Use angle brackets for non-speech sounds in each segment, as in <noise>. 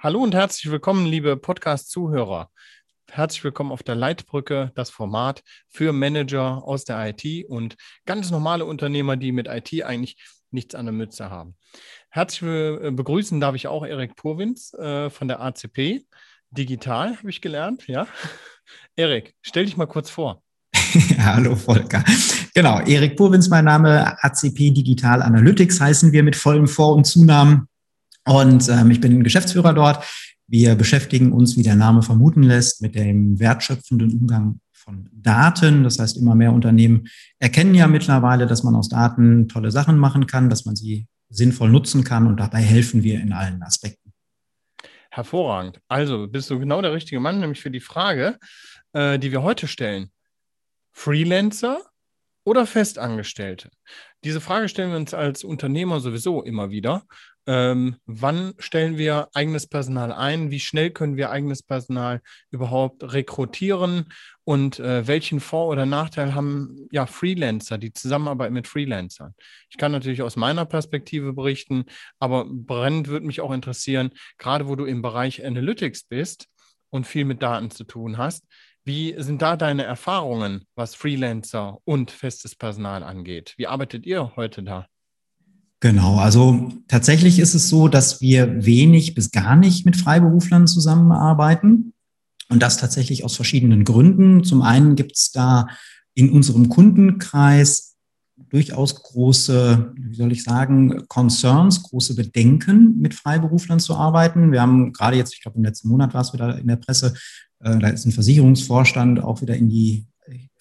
Hallo und herzlich willkommen, liebe Podcast-Zuhörer. Herzlich willkommen auf der Leitbrücke, das Format für Manager aus der IT und ganz normale Unternehmer, die mit IT eigentlich nichts an der Mütze haben. Herzlich begrüßen darf ich auch Erik Purwins äh, von der ACP. Digital habe ich gelernt, ja. <laughs> Erik, stell dich mal kurz vor. <laughs> Hallo Volker. Genau, Erik Purwins mein Name, ACP Digital Analytics heißen wir mit vollem Vor- und Zunamen. Und ähm, ich bin Geschäftsführer dort. Wir beschäftigen uns, wie der Name vermuten lässt, mit dem wertschöpfenden Umgang von Daten. Das heißt, immer mehr Unternehmen erkennen ja mittlerweile, dass man aus Daten tolle Sachen machen kann, dass man sie sinnvoll nutzen kann und dabei helfen wir in allen Aspekten. Hervorragend. Also bist du genau der richtige Mann, nämlich für die Frage, äh, die wir heute stellen. Freelancer oder Festangestellte? Diese Frage stellen wir uns als Unternehmer sowieso immer wieder. Ähm, wann stellen wir eigenes Personal ein? Wie schnell können wir eigenes Personal überhaupt rekrutieren? Und äh, welchen Vor- oder Nachteil haben ja Freelancer, die Zusammenarbeit mit Freelancern? Ich kann natürlich aus meiner Perspektive berichten, aber brennend würde mich auch interessieren, gerade wo du im Bereich Analytics bist und viel mit Daten zu tun hast. Wie sind da deine Erfahrungen, was Freelancer und festes Personal angeht? Wie arbeitet ihr heute da? Genau, also tatsächlich ist es so, dass wir wenig bis gar nicht mit Freiberuflern zusammenarbeiten und das tatsächlich aus verschiedenen Gründen. Zum einen gibt es da in unserem Kundenkreis durchaus große, wie soll ich sagen, Concerns, große Bedenken, mit Freiberuflern zu arbeiten. Wir haben gerade jetzt, ich glaube im letzten Monat war es wieder in der Presse, da ist ein Versicherungsvorstand auch wieder in die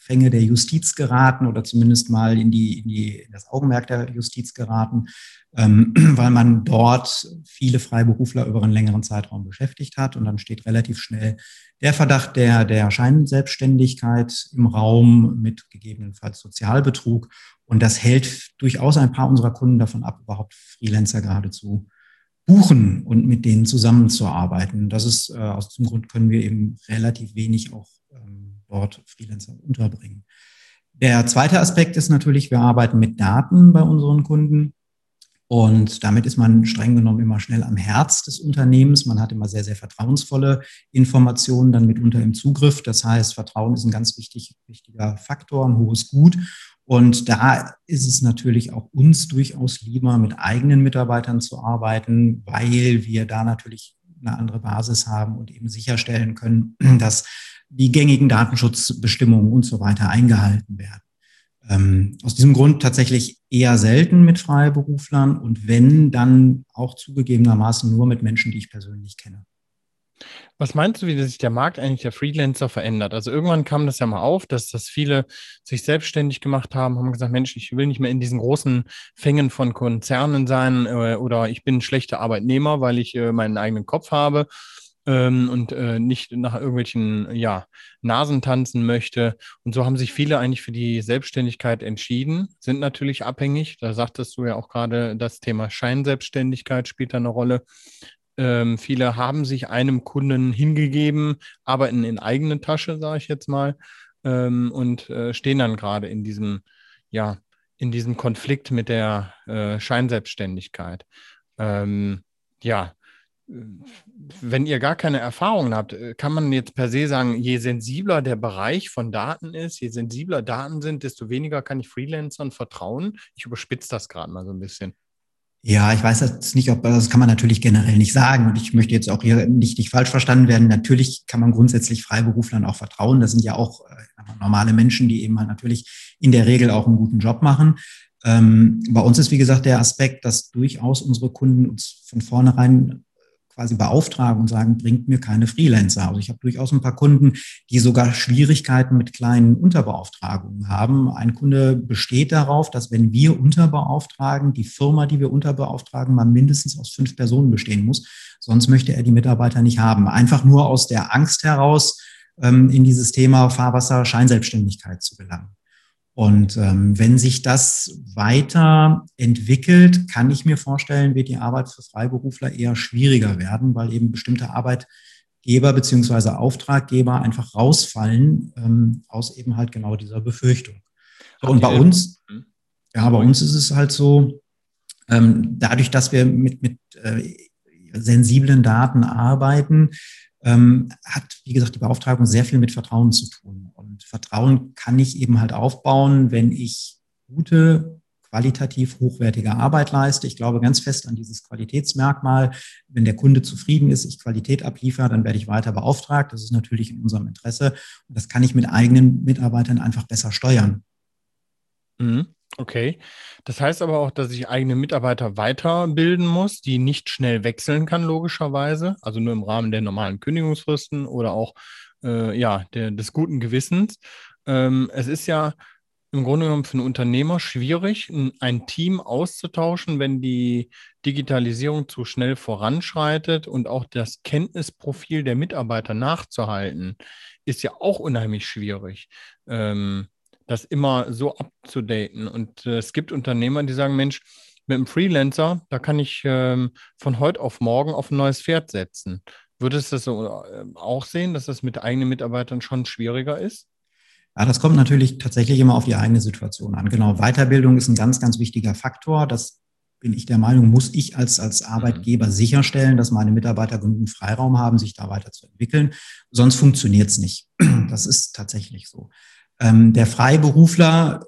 Fänge der Justiz geraten oder zumindest mal in, die, in, die, in das Augenmerk der Justiz geraten, ähm, <clears throat> weil man dort viele Freiberufler über einen längeren Zeitraum beschäftigt hat. Und dann steht relativ schnell der Verdacht der, der Scheinselbstständigkeit im Raum mit gegebenenfalls Sozialbetrug. Und das hält durchaus ein paar unserer Kunden davon ab, überhaupt Freelancer geradezu buchen und mit denen zusammenzuarbeiten. Das ist äh, aus diesem Grund können wir eben relativ wenig auch ähm, dort Freelancer unterbringen. Der zweite Aspekt ist natürlich, wir arbeiten mit Daten bei unseren Kunden. Und damit ist man streng genommen immer schnell am Herz des Unternehmens. Man hat immer sehr, sehr vertrauensvolle Informationen dann mitunter im Zugriff. Das heißt, Vertrauen ist ein ganz wichtig, wichtiger Faktor, ein hohes Gut. Und da ist es natürlich auch uns durchaus lieber, mit eigenen Mitarbeitern zu arbeiten, weil wir da natürlich eine andere Basis haben und eben sicherstellen können, dass die gängigen Datenschutzbestimmungen und so weiter eingehalten werden. Ähm, aus diesem Grund tatsächlich eher selten mit Freiberuflern und wenn, dann auch zugegebenermaßen nur mit Menschen, die ich persönlich kenne. Was meinst du, wie sich der Markt eigentlich der Freelancer verändert? Also irgendwann kam das ja mal auf, dass das viele sich selbstständig gemacht haben, haben gesagt, Mensch, ich will nicht mehr in diesen großen Fängen von Konzernen sein äh, oder ich bin ein schlechter Arbeitnehmer, weil ich äh, meinen eigenen Kopf habe ähm, und äh, nicht nach irgendwelchen ja, Nasen tanzen möchte. Und so haben sich viele eigentlich für die Selbstständigkeit entschieden, sind natürlich abhängig. Da sagtest du ja auch gerade, das Thema Scheinselbstständigkeit spielt da eine Rolle. Ähm, viele haben sich einem Kunden hingegeben, arbeiten in eigene Tasche, sage ich jetzt mal, ähm, und äh, stehen dann gerade in diesem, ja, in diesem Konflikt mit der äh, Scheinselbstständigkeit. Ähm, ja, wenn ihr gar keine Erfahrungen habt, äh, kann man jetzt per se sagen, je sensibler der Bereich von Daten ist, je sensibler Daten sind, desto weniger kann ich Freelancern vertrauen. Ich überspitze das gerade mal so ein bisschen. Ja, ich weiß jetzt nicht, ob das kann man natürlich generell nicht sagen. Und ich möchte jetzt auch hier nicht, nicht falsch verstanden werden. Natürlich kann man grundsätzlich Freiberuflern auch vertrauen. Das sind ja auch äh, normale Menschen, die eben halt natürlich in der Regel auch einen guten Job machen. Ähm, bei uns ist, wie gesagt, der Aspekt, dass durchaus unsere Kunden uns von vornherein quasi beauftragen und sagen, bringt mir keine Freelancer. Also ich habe durchaus ein paar Kunden, die sogar Schwierigkeiten mit kleinen Unterbeauftragungen haben. Ein Kunde besteht darauf, dass wenn wir unterbeauftragen, die Firma, die wir unterbeauftragen, mal mindestens aus fünf Personen bestehen muss. Sonst möchte er die Mitarbeiter nicht haben. Einfach nur aus der Angst heraus, ähm, in dieses Thema Fahrwasser Scheinselbstständigkeit zu gelangen. Und ähm, wenn sich das weiter entwickelt, kann ich mir vorstellen, wird die Arbeit für Freiberufler eher schwieriger werden, weil eben bestimmte Arbeitgeber beziehungsweise Auftraggeber einfach rausfallen ähm, aus eben halt genau dieser Befürchtung. So, und bei uns, hm? ja, bei uns ist es halt so, ähm, dadurch, dass wir mit, mit äh, sensiblen Daten arbeiten, ähm, hat, wie gesagt, die Beauftragung sehr viel mit Vertrauen zu tun. Und Vertrauen kann ich eben halt aufbauen, wenn ich gute, qualitativ hochwertige Arbeit leiste. Ich glaube ganz fest an dieses Qualitätsmerkmal. Wenn der Kunde zufrieden ist, ich Qualität abliefere, dann werde ich weiter beauftragt. Das ist natürlich in unserem Interesse. Und das kann ich mit eigenen Mitarbeitern einfach besser steuern. Mhm. Okay. Das heißt aber auch, dass ich eigene Mitarbeiter weiterbilden muss, die nicht schnell wechseln kann, logischerweise. Also nur im Rahmen der normalen Kündigungsfristen oder auch äh, ja, der, des guten Gewissens. Ähm, es ist ja im Grunde genommen für einen Unternehmer schwierig, ein Team auszutauschen, wenn die Digitalisierung zu schnell voranschreitet und auch das Kenntnisprofil der Mitarbeiter nachzuhalten, ist ja auch unheimlich schwierig. Ähm, das immer so abzudaten. Und äh, es gibt Unternehmer, die sagen, Mensch, mit einem Freelancer, da kann ich ähm, von heute auf morgen auf ein neues Pferd setzen. Würdest du das so äh, auch sehen, dass das mit eigenen Mitarbeitern schon schwieriger ist? Ja, das kommt natürlich tatsächlich immer auf die eigene Situation an. Genau, Weiterbildung ist ein ganz, ganz wichtiger Faktor. Das bin ich der Meinung, muss ich als, als mhm. Arbeitgeber sicherstellen, dass meine Mitarbeiter genügend Freiraum haben, sich da weiterzuentwickeln. Sonst funktioniert es nicht. Das ist tatsächlich so. Ähm, der Freiberufler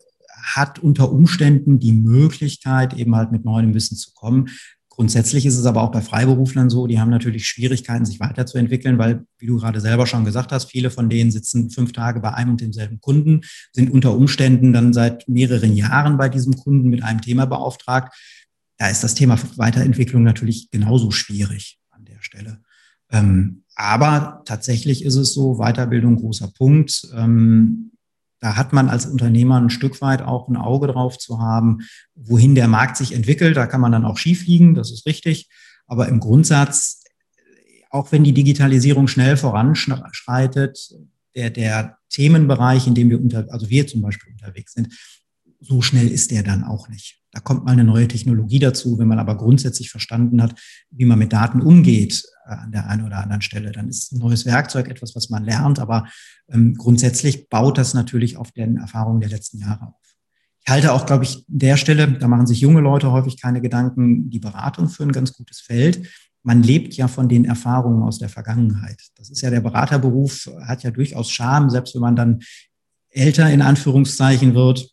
hat unter Umständen die Möglichkeit, eben halt mit neuem Wissen zu kommen. Grundsätzlich ist es aber auch bei Freiberuflern so, die haben natürlich Schwierigkeiten, sich weiterzuentwickeln, weil, wie du gerade selber schon gesagt hast, viele von denen sitzen fünf Tage bei einem und demselben Kunden, sind unter Umständen dann seit mehreren Jahren bei diesem Kunden mit einem Thema beauftragt. Da ist das Thema Weiterentwicklung natürlich genauso schwierig an der Stelle. Ähm, aber tatsächlich ist es so, Weiterbildung großer Punkt. Ähm, da hat man als Unternehmer ein Stück weit auch ein Auge drauf zu haben, wohin der Markt sich entwickelt. Da kann man dann auch schief liegen, das ist richtig. Aber im Grundsatz, auch wenn die Digitalisierung schnell voranschreitet, der, der Themenbereich, in dem wir unter, also wir zum Beispiel unterwegs sind, so schnell ist der dann auch nicht. Da kommt mal eine neue Technologie dazu. Wenn man aber grundsätzlich verstanden hat, wie man mit Daten umgeht äh, an der einen oder anderen Stelle, dann ist ein neues Werkzeug etwas, was man lernt. Aber ähm, grundsätzlich baut das natürlich auf den Erfahrungen der letzten Jahre auf. Ich halte auch, glaube ich, der Stelle, da machen sich junge Leute häufig keine Gedanken, die Beratung für ein ganz gutes Feld. Man lebt ja von den Erfahrungen aus der Vergangenheit. Das ist ja der Beraterberuf, hat ja durchaus Charme, selbst wenn man dann älter in Anführungszeichen wird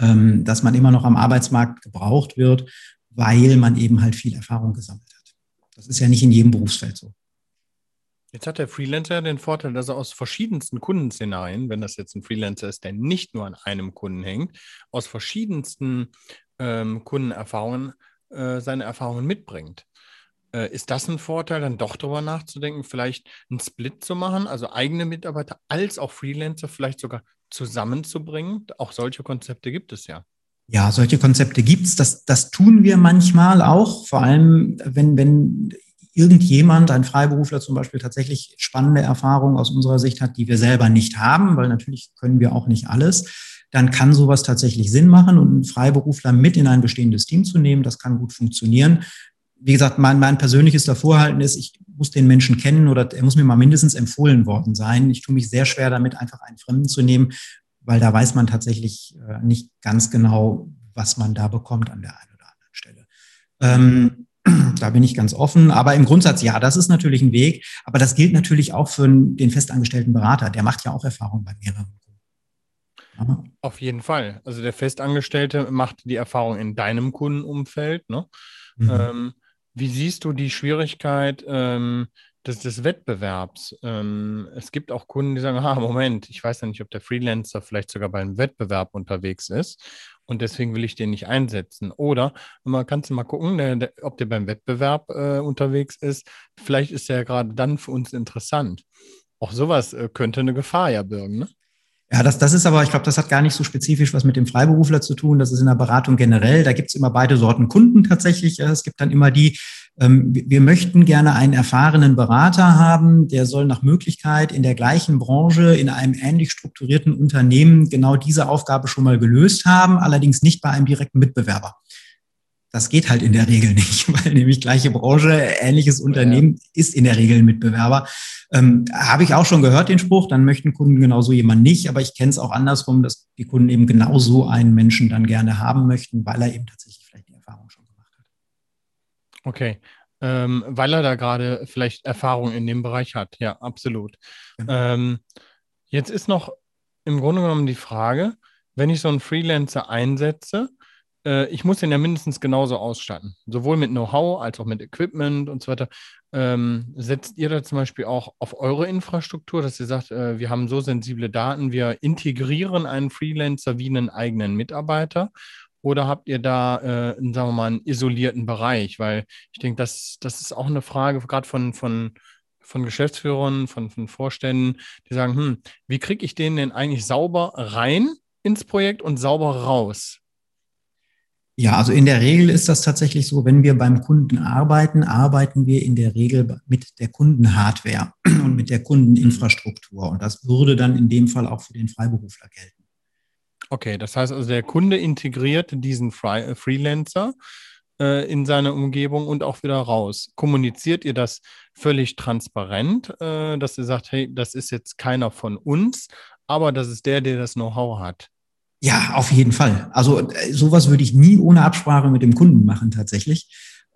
ähm, dass man immer noch am Arbeitsmarkt gebraucht wird, weil man eben halt viel Erfahrung gesammelt hat. Das ist ja nicht in jedem Berufsfeld so. Jetzt hat der Freelancer den Vorteil, dass er aus verschiedensten Kundenszenarien, wenn das jetzt ein Freelancer ist, der nicht nur an einem Kunden hängt, aus verschiedensten ähm, Kundenerfahrungen äh, seine Erfahrungen mitbringt. Äh, ist das ein Vorteil, dann doch darüber nachzudenken, vielleicht einen Split zu machen, also eigene Mitarbeiter als auch Freelancer vielleicht sogar zusammenzubringen. Auch solche Konzepte gibt es ja. Ja, solche Konzepte gibt es. Das, das tun wir manchmal auch, vor allem wenn, wenn irgendjemand, ein Freiberufler zum Beispiel, tatsächlich spannende Erfahrungen aus unserer Sicht hat, die wir selber nicht haben, weil natürlich können wir auch nicht alles, dann kann sowas tatsächlich Sinn machen und einen Freiberufler mit in ein bestehendes Team zu nehmen, das kann gut funktionieren. Wie gesagt, mein, mein persönliches Davorhalten ist, ich muss den Menschen kennen oder er muss mir mal mindestens empfohlen worden sein. Ich tue mich sehr schwer damit, einfach einen Fremden zu nehmen, weil da weiß man tatsächlich äh, nicht ganz genau, was man da bekommt an der einen oder anderen Stelle. Ähm, <clears throat> da bin ich ganz offen. Aber im Grundsatz, ja, das ist natürlich ein Weg. Aber das gilt natürlich auch für den festangestellten Berater. Der macht ja auch Erfahrung bei mehreren. Ja. Auf jeden Fall. Also der Festangestellte macht die Erfahrung in deinem Kundenumfeld. Ne? Mhm. Ähm, wie siehst du die Schwierigkeit ähm, des, des Wettbewerbs? Ähm, es gibt auch Kunden, die sagen, ah, Moment, ich weiß ja nicht, ob der Freelancer vielleicht sogar bei einem Wettbewerb unterwegs ist und deswegen will ich den nicht einsetzen. Oder man kann mal gucken, der, der, ob der beim Wettbewerb äh, unterwegs ist. Vielleicht ist er gerade dann für uns interessant. Auch sowas äh, könnte eine Gefahr ja birgen, ne? Ja, das, das ist aber, ich glaube, das hat gar nicht so spezifisch was mit dem Freiberufler zu tun. Das ist in der Beratung generell. Da gibt es immer beide Sorten Kunden tatsächlich. Es gibt dann immer die, ähm, wir möchten gerne einen erfahrenen Berater haben, der soll nach Möglichkeit in der gleichen Branche, in einem ähnlich strukturierten Unternehmen genau diese Aufgabe schon mal gelöst haben, allerdings nicht bei einem direkten Mitbewerber. Das geht halt in der Regel nicht, <laughs> weil nämlich gleiche Branche, ähnliches Unternehmen ja. ist in der Regel ein Mitbewerber. Ähm, Habe ich auch schon gehört, den Spruch, dann möchten Kunden genauso jemand nicht, aber ich kenne es auch andersrum, dass die Kunden eben genauso einen Menschen dann gerne haben möchten, weil er eben tatsächlich vielleicht die Erfahrung schon gemacht hat. Okay. ähm, weil er da gerade vielleicht Erfahrung in dem Bereich hat. Ja, absolut. Genau. Ähm, jetzt ist noch im Grunde genommen die Frage, wenn ich so einen Freelancer einsetze, äh, ich muss den ja mindestens genauso ausstatten, sowohl mit Know-how als auch mit Equipment und so weiter. Ähm, setzt ihr da zum Beispiel auch auf eure Infrastruktur, dass ihr sagt, äh, wir haben so sensible Daten, wir integrieren einen Freelancer wie einen eigenen Mitarbeiter? Oder habt ihr da, äh, einen, sagen wir mal, einen isolierten Bereich? Weil ich denke, das, das ist auch eine Frage, gerade von, von, von Geschäftsführern, von, von Vorständen, die sagen, hm, wie kriege ich den denn eigentlich sauber rein ins Projekt und sauber raus? Ja, also in der Regel ist das tatsächlich so, wenn wir beim Kunden arbeiten, arbeiten wir in der Regel mit der Kundenhardware <clears throat> und mit der Kundeninfrastruktur. Und das würde dann in dem Fall auch für den Freiberufler gelten. Okay, das heißt also, der Kunde integriert diesen Fre Freelancer äh, in seine Umgebung und auch wieder raus. Kommuniziert ihr das völlig transparent, äh, dass ihr sagt, hey, das ist jetzt keiner von uns, aber das ist der, der das Know-how hat? Ja, auf jeden Fall. Also äh, sowas würde ich nie ohne Absprache mit dem Kunden machen tatsächlich.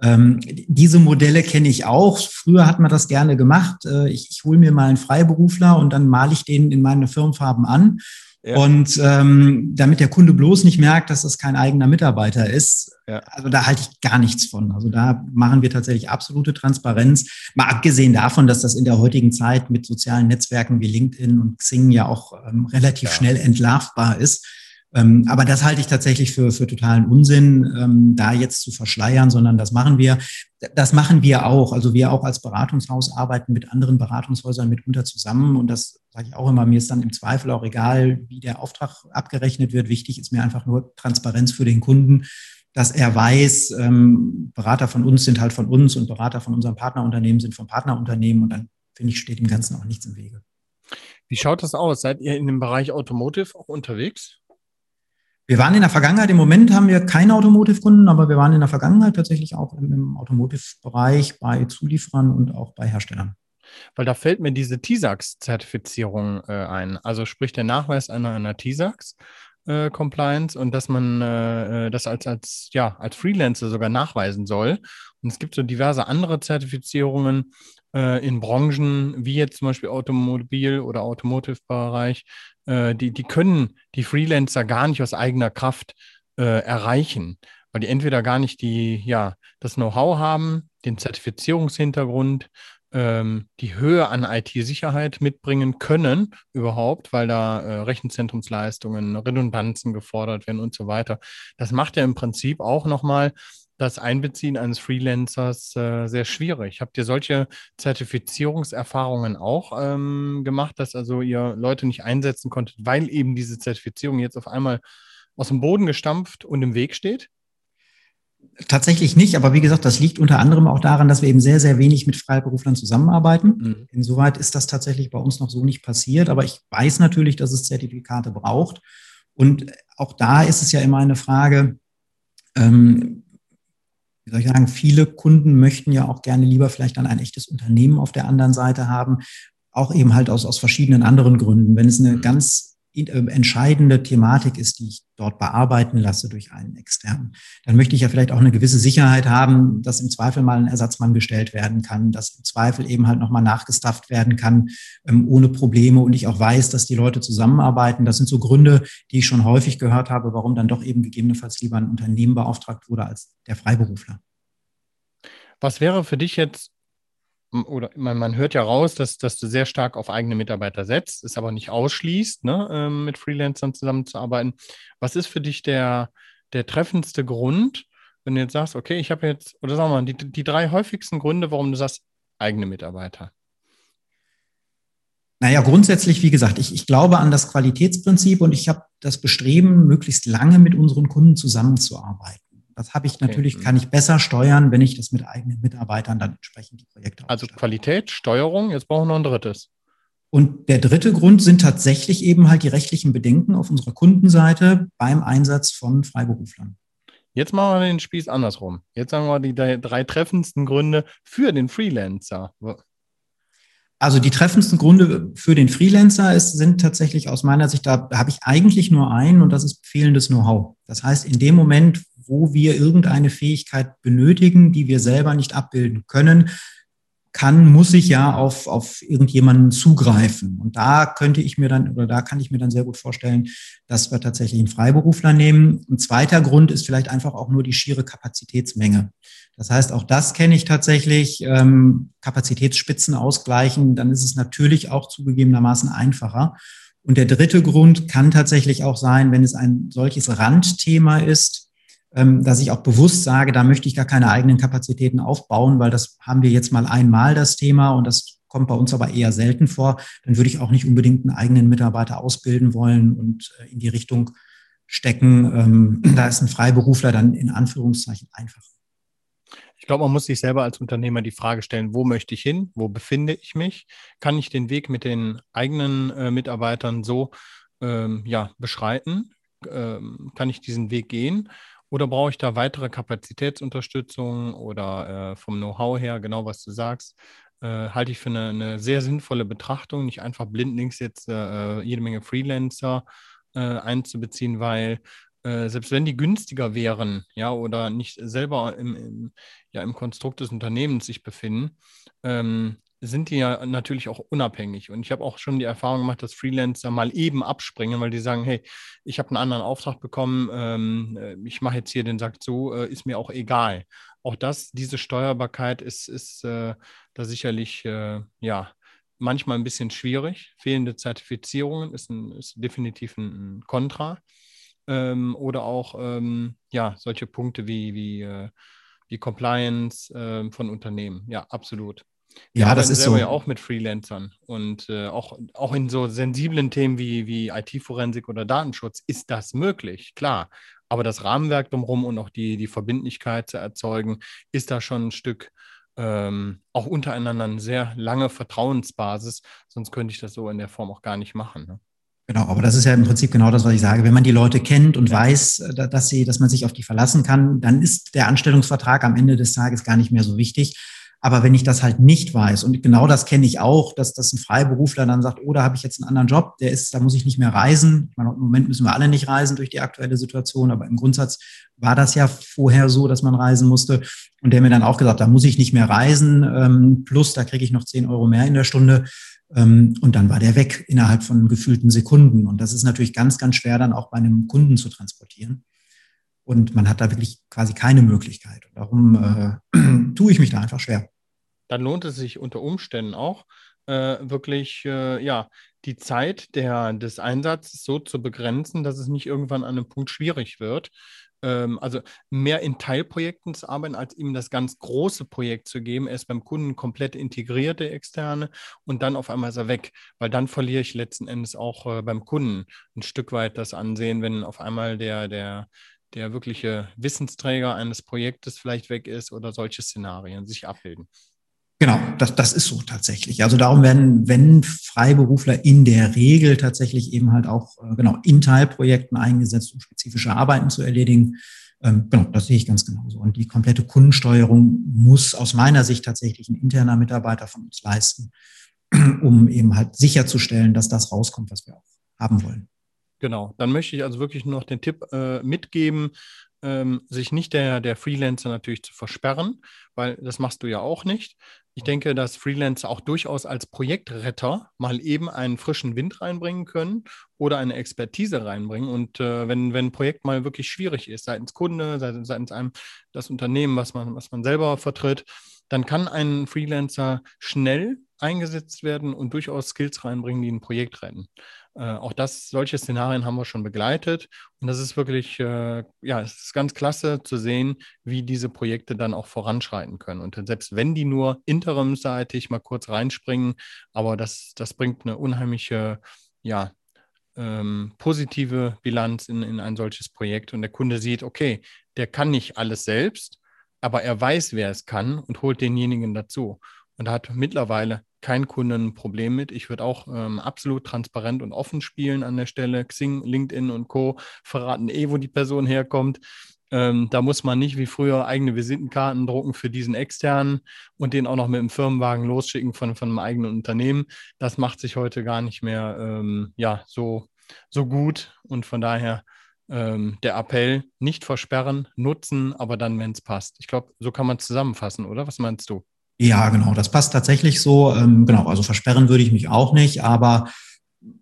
Ähm, diese Modelle kenne ich auch. Früher hat man das gerne gemacht. Äh, ich, ich hole mir mal einen Freiberufler und dann male ich den in meine Firmenfarben an. Ja. Und ähm, damit der Kunde bloß nicht merkt, dass das kein eigener Mitarbeiter ist, ja. also da halte ich gar nichts von. Also da machen wir tatsächlich absolute Transparenz. Mal abgesehen davon, dass das in der heutigen Zeit mit sozialen Netzwerken wie LinkedIn und Xing ja auch ähm, relativ ja. schnell entlarvbar ist ähm, aber das halte ich tatsächlich für, für totalen Unsinn, ähm, da jetzt zu verschleiern, sondern das machen wir. Das machen wir auch. Also wir auch als Beratungshaus arbeiten mit anderen Beratungshäusern mitunter zusammen. Und das sage ich auch immer, mir ist dann im Zweifel auch egal, wie der Auftrag abgerechnet wird. Wichtig ist mir einfach nur Transparenz für den Kunden, dass er weiß, ähm, Berater von uns sind halt von uns und Berater von unserem Partnerunternehmen sind von Partnerunternehmen. Und dann, finde ich, steht dem Ganzen auch nichts im Wege. Wie schaut das aus? Seid ihr in dem Bereich Automotive auch unterwegs? Wir waren in der Vergangenheit, im Moment haben wir keine Automotive-Kunden, aber wir waren in der Vergangenheit tatsächlich auch im, Automotive-Bereich bei Zulieferern und auch bei Herstellern. Weil da fällt mir diese TISAX-Zertifizierung äh, ein. Also sprich der Nachweis einer, einer TISAX. Äh, Compliance und dass man äh, äh, das als, als, ja, als Freelancer sogar nachweisen soll. Und es gibt so diverse andere Zertifizierungen äh, in Branchen, wie jetzt zum Beispiel Automobil- oder Automotive-Bereich, äh, die, die können die Freelancer gar nicht aus eigener Kraft äh, erreichen, weil die entweder gar nicht die, ja, das Know-how haben, den Zertifizierungshintergrund, ähm, die Höhe an IT-Sicherheit mitbringen können überhaupt, weil da äh, Rechenzentrumsleistungen, Redundanzen gefordert werden und so weiter. Das macht ja im Prinzip auch nochmal das Einbeziehen eines Freelancers äh, sehr schwierig. Habt ihr solche Zertifizierungserfahrungen auch ähm, gemacht, dass also ihr Leute nicht einsetzen konntet, weil eben diese Zertifizierung jetzt auf einmal aus dem Boden gestampft und im Weg steht? Tatsächlich nicht, aber wie gesagt, das liegt unter anderem auch daran, dass wir eben sehr, sehr wenig mit Freiberuflern zusammenarbeiten. Mhm. Insoweit ist das tatsächlich bei uns noch so nicht passiert, aber ich weiß natürlich, dass es Zertifikate braucht. Und auch da ist es ja immer eine Frage, ähm, wie soll ich sagen, viele Kunden möchten ja auch gerne lieber vielleicht dann ein echtes Unternehmen auf der anderen Seite haben, auch eben halt aus, aus verschiedenen anderen Gründen. Wenn es eine mhm. ganz entscheidende Thematik ist, die ich dort bearbeiten lasse durch einen externen, dann möchte ich ja vielleicht auch eine gewisse Sicherheit haben, dass im Zweifel mal ein Ersatzmann gestellt werden kann, dass im Zweifel eben halt nochmal nachgestafft werden kann ähm, ohne Probleme und ich auch weiß, dass die Leute zusammenarbeiten. Das sind so Gründe, die ich schon häufig gehört habe, warum dann doch eben gegebenenfalls lieber ein Unternehmen beauftragt wurde als der Freiberufler. Was wäre für dich jetzt oder man, man hört ja raus, dass, dass du sehr stark auf eigene Mitarbeiter setzt, es aber nicht ausschließt, ne, ähm, mit Freelancern zusammenzuarbeiten. Was ist für dich der, der treffendste Grund, wenn du jetzt sagst, okay, ich habe jetzt, oder sagen wir mal, die, die drei häufigsten Gründe, warum du sagst, eigene Mitarbeiter? Naja, grundsätzlich, wie gesagt, ich, ich glaube an das Qualitätsprinzip und ich habe das Bestreben, möglichst lange mit unseren Kunden zusammenzuarbeiten. Das habe ich natürlich, okay. kann ich besser steuern, wenn ich das mit eigenen Mitarbeitern dann entsprechend die Projekte Also Qualität, Steuerung, jetzt brauchen wir noch ein drittes. Und der dritte Grund sind tatsächlich eben halt die rechtlichen Bedenken auf unserer Kundenseite beim Einsatz von Freiberuflern. Jetzt machen wir den Spieß andersrum. Jetzt sagen wir die drei treffendsten Gründe für den Freelancer. Also die treffendsten Gründe für den Freelancer ist, sind tatsächlich aus meiner Sicht, da habe ich eigentlich nur einen und das ist fehlendes Know-how. Das heißt, in dem Moment, wo wir irgendeine Fähigkeit benötigen, die wir selber nicht abbilden können, kann, muss ich ja auf, auf irgendjemanden zugreifen. Und da könnte ich mir dann, oder da kann ich mir dann sehr gut vorstellen, dass wir tatsächlich einen Freiberufler nehmen. Ein zweiter Grund ist vielleicht einfach auch nur die schiere Kapazitätsmenge. Das heißt, auch das kenne ich tatsächlich, ähm, Kapazitätsspitzen ausgleichen, dann ist es natürlich auch zugegebenermaßen einfacher. Und der dritte Grund kann tatsächlich auch sein, wenn es ein solches Randthema ist, dass ich auch bewusst sage, da möchte ich gar keine eigenen Kapazitäten aufbauen, weil das haben wir jetzt mal einmal das Thema und das kommt bei uns aber eher selten vor. Dann würde ich auch nicht unbedingt einen eigenen Mitarbeiter ausbilden wollen und äh, in die Richtung stecken. Ähm, da ist ein Freiberufler dann in Anführungszeichen einfach. Ich glaube, man muss sich selber als Unternehmer die Frage stellen, wo möchte ich hin? Wo befinde ich mich? Kann ich den Weg mit den eigenen äh, Mitarbeitern so ähm, ja, beschreiten? Ähm, kann ich diesen Weg gehen? Oder brauche ich da weitere Kapazitätsunterstützung oder äh, vom Know-how her, genau was du sagst, äh, halte ich für eine, eine, sehr sinnvolle Betrachtung, nicht einfach blindlings jetzt äh, jede Menge Freelancer äh, einzubeziehen, weil äh, selbst wenn die günstiger wären, ja, oder nicht selber im, im, ja, im Konstrukt des Unternehmens sich befinden, ähm, sind die ja natürlich auch unabhängig. Und ich habe auch schon die Erfahrung gemacht, dass Freelancer mal eben abspringen, weil die sagen, hey, ich habe einen anderen Auftrag bekommen, ähm, äh, ich mache jetzt hier den Sack zu, äh, ist mir auch egal. Auch das, diese Steuerbarkeit ist, ist äh, da sicherlich, äh, ja, manchmal ein bisschen schwierig. Fehlende Zertifizierungen ist, ein, ist definitiv ein, Kontra. Ähm, oder auch, ähm, ja, solche Punkte wie, wie, äh, wie Compliance ähm, von Unternehmen. Ja, absolut. Wir ja, das ist so. ja auch mit Freelancern und äh, auch, auch in so sensiblen Themen wie, wie IT-Forensik oder Datenschutz ist das möglich, klar. Aber das Rahmenwerk drumherum und auch die, die Verbindlichkeit zu erzeugen, ist da schon ein Stück ähm, auch untereinander eine sehr lange Vertrauensbasis. Sonst könnte ich das so in der Form auch gar nicht machen. Ne? Genau, aber das ist ja im Prinzip genau das, was ich sage. Wenn man die Leute kennt und ja. weiß, äh, dass sie, dass man sich auf die verlassen kann, dann ist der Anstellungsvertrag am Ende des Tages gar nicht mehr so wichtig. Aber wenn ich das halt nicht weiß, und genau das kenne ich auch, dass, dass ein Freiberufler dann sagt, oh, da habe ich jetzt einen anderen Job, der ist, da muss ich nicht mehr reisen. Ich meine, im Moment müssen wir alle nicht reisen durch die aktuelle Situation, aber im Grundsatz war das ja vorher so, dass man reisen musste. Und der mir dann auch gesagt, da muss ich nicht mehr reisen, ähm, plus da kriege ich noch 10 Euro mehr in der Stunde. Ähm, und dann war der weg innerhalb von gefühlten Sekunden. Und das ist natürlich ganz, ganz schwer dann auch bei einem Kunden zu transportieren. Und man hat da wirklich quasi keine Möglichkeit. Und darum äh, <clears throat> tue ich mich da einfach schwer dann lohnt es sich unter Umständen auch, äh, wirklich äh, ja, die Zeit der, des Einsatzes so zu begrenzen, dass es nicht irgendwann an einem Punkt schwierig wird. Ähm, also mehr in Teilprojekten zu arbeiten, als ihm das ganz große Projekt zu geben. Er ist beim Kunden komplett integriert, der externe, und dann auf einmal ist er weg, weil dann verliere ich letzten Endes auch äh, beim Kunden ein Stück weit das Ansehen, wenn auf einmal der, der, der wirkliche Wissensträger eines Projektes vielleicht weg ist oder solche Szenarien sich abbilden. Genau, das, das ist so tatsächlich. Also darum werden, wenn Freiberufler in der Regel tatsächlich eben halt auch äh, genau in Teilprojekten eingesetzt, um spezifische Arbeiten zu erledigen. Ähm, genau, das sehe ich ganz genauso. Und die komplette Kundensteuerung muss aus meiner Sicht tatsächlich ein interner Mitarbeiter von uns leisten, <clears throat> um eben halt sicherzustellen, dass das rauskommt, was wir auch haben wollen. Genau, dann möchte ich also wirklich nur noch den Tipp äh, mitgeben, ähm, sich nicht der, der Freelancer natürlich zu versperren, weil das machst du ja auch nicht. Ich denke, dass Freelancer auch durchaus als Projektretter mal eben einen frischen Wind reinbringen können oder eine Expertise reinbringen. Und äh, wenn, wenn ein Projekt mal wirklich schwierig ist, seitens Kunde, seitens, seitens einem das Unternehmen, was man, was man selber vertritt, dann kann ein Freelancer schnell eingesetzt werden und durchaus Skills reinbringen, die ein Projekt retten. Äh, auch das, solche Szenarien haben wir schon begleitet. Und das ist wirklich, äh, ja, es ist ganz klasse zu sehen, wie diese Projekte dann auch voranschreiten können. Und selbst wenn die nur interimseitig mal kurz reinspringen, aber das, das bringt eine unheimliche, ja, ähm, positive Bilanz in, in ein solches Projekt. Und der Kunde sieht, okay, der kann nicht alles selbst, aber er weiß, wer es kann und holt denjenigen dazu. Und hat mittlerweile kein Kunde ein Problem mit. Ich würde auch ähm, absolut transparent und offen spielen an der Stelle. Xing, LinkedIn und Co. verraten eh, wo die Person herkommt. Ähm, da muss man nicht wie früher eigene Visitenkarten drucken für diesen externen und den auch noch mit dem Firmenwagen losschicken von, von einem eigenen Unternehmen. Das macht sich heute gar nicht mehr ähm, ja, so, so gut. Und von daher ähm, der Appell, nicht versperren, nutzen, aber dann, wenn es passt. Ich glaube, so kann man es zusammenfassen, oder? Was meinst du? Ja, genau, das passt tatsächlich so. Ähm, genau, also versperren würde ich mich auch nicht, aber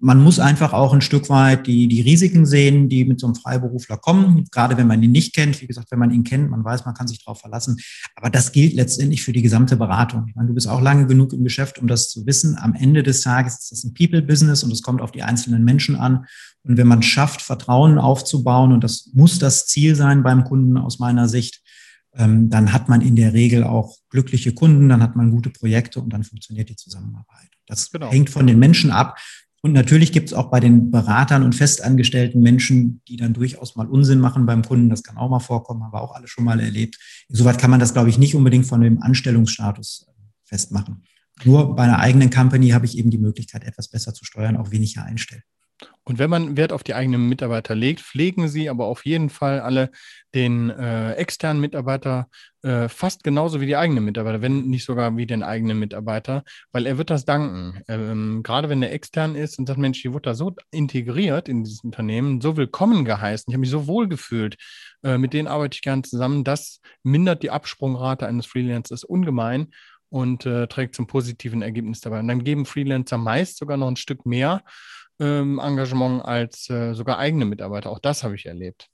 man muss einfach auch ein Stück weit die, die Risiken sehen, die mit so einem Freiberufler kommen. Gerade wenn man ihn nicht kennt. Wie gesagt, wenn man ihn kennt, man weiß, man kann sich darauf verlassen. Aber das gilt letztendlich für die gesamte Beratung. Ich meine, du bist auch lange genug im Geschäft, um das zu wissen. Am Ende des Tages ist das ein People-Business und es kommt auf die einzelnen Menschen an. Und wenn man schafft, Vertrauen aufzubauen, und das muss das Ziel sein beim Kunden aus meiner Sicht, dann hat man in der Regel auch glückliche Kunden, dann hat man gute Projekte und dann funktioniert die Zusammenarbeit. Das genau. hängt von den Menschen ab. Und natürlich gibt es auch bei den Beratern und festangestellten Menschen, die dann durchaus mal Unsinn machen beim Kunden. Das kann auch mal vorkommen, haben wir auch alle schon mal erlebt. Insoweit kann man das, glaube ich, nicht unbedingt von dem Anstellungsstatus äh, festmachen. Nur bei einer eigenen Company habe ich eben die Möglichkeit, etwas besser zu steuern, auch weniger einstellen. Und wenn man Wert auf die eigenen Mitarbeiter legt, pflegen Sie aber auf jeden Fall alle den äh, externen Mitarbeiter äh, fast genauso wie die eigenen Mitarbeiter, wenn nicht sogar wie den eigenen Mitarbeiter, weil er wird das danken. Ähm, gerade wenn er extern ist und sagt, Mensch, die wurde da so integriert in dieses Unternehmen, so willkommen geheißen, ich habe mich so wohl gefühlt, äh, mit denen arbeite ich gerne zusammen, das mindert die Absprungrate eines Freelancers ungemein und äh, trägt zum positiven Ergebnis dabei. Und dann geben Freelancer meist sogar noch ein Stück mehr ähm, Engagement als äh, sogar eigene Mitarbeiter. Auch das habe ich erlebt.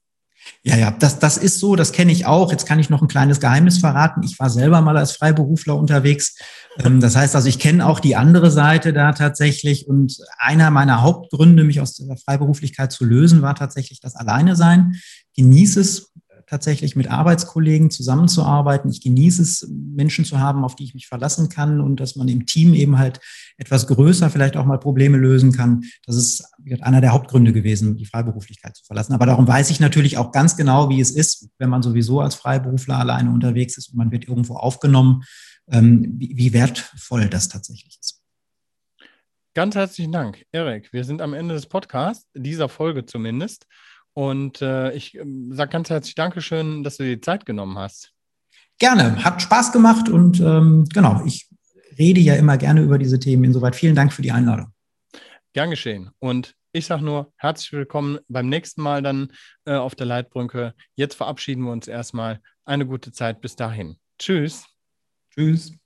Ja, ja, das, das ist so, das kenne ich auch. Jetzt kann ich noch ein kleines Geheimnis verraten. Ich war selber mal als Freiberufler unterwegs. Ähm, das heißt also, ich kenne auch die andere Seite da tatsächlich. Und einer meiner Hauptgründe, mich aus der Freiberuflichkeit zu lösen, war tatsächlich das Alleine sein. Genieße es, tatsächlich mit Arbeitskollegen zusammenzuarbeiten. Ich genieße es, Menschen zu haben, auf die ich mich verlassen kann und dass man im Team eben halt etwas größer vielleicht auch mal Probleme lösen kann. Das ist einer der Hauptgründe gewesen, die Freiberuflichkeit zu verlassen. Aber darum weiß ich natürlich auch ganz genau, wie es ist, wenn man sowieso als Freiberufler alleine unterwegs ist und man wird irgendwo aufgenommen, ähm, wie wertvoll das tatsächlich ist. Ganz herzlichen Dank, Erik. Wir sind am Ende des Podcasts, dieser Folge zumindest. Und äh, ich äh, sage ganz herzlich Dankeschön, dass du dir die Zeit genommen hast. Gerne, hat Spaß gemacht und ähm, genau, ich rede ja immer gerne über diese Themen. Insoweit vielen Dank für die Einladung. Gern geschehen. Und ich sage nur herzlich willkommen beim nächsten Mal dann äh, auf der Leitbrücke. Jetzt verabschieden wir uns erstmal. Eine gute Zeit bis dahin. Tschüss. Tschüss.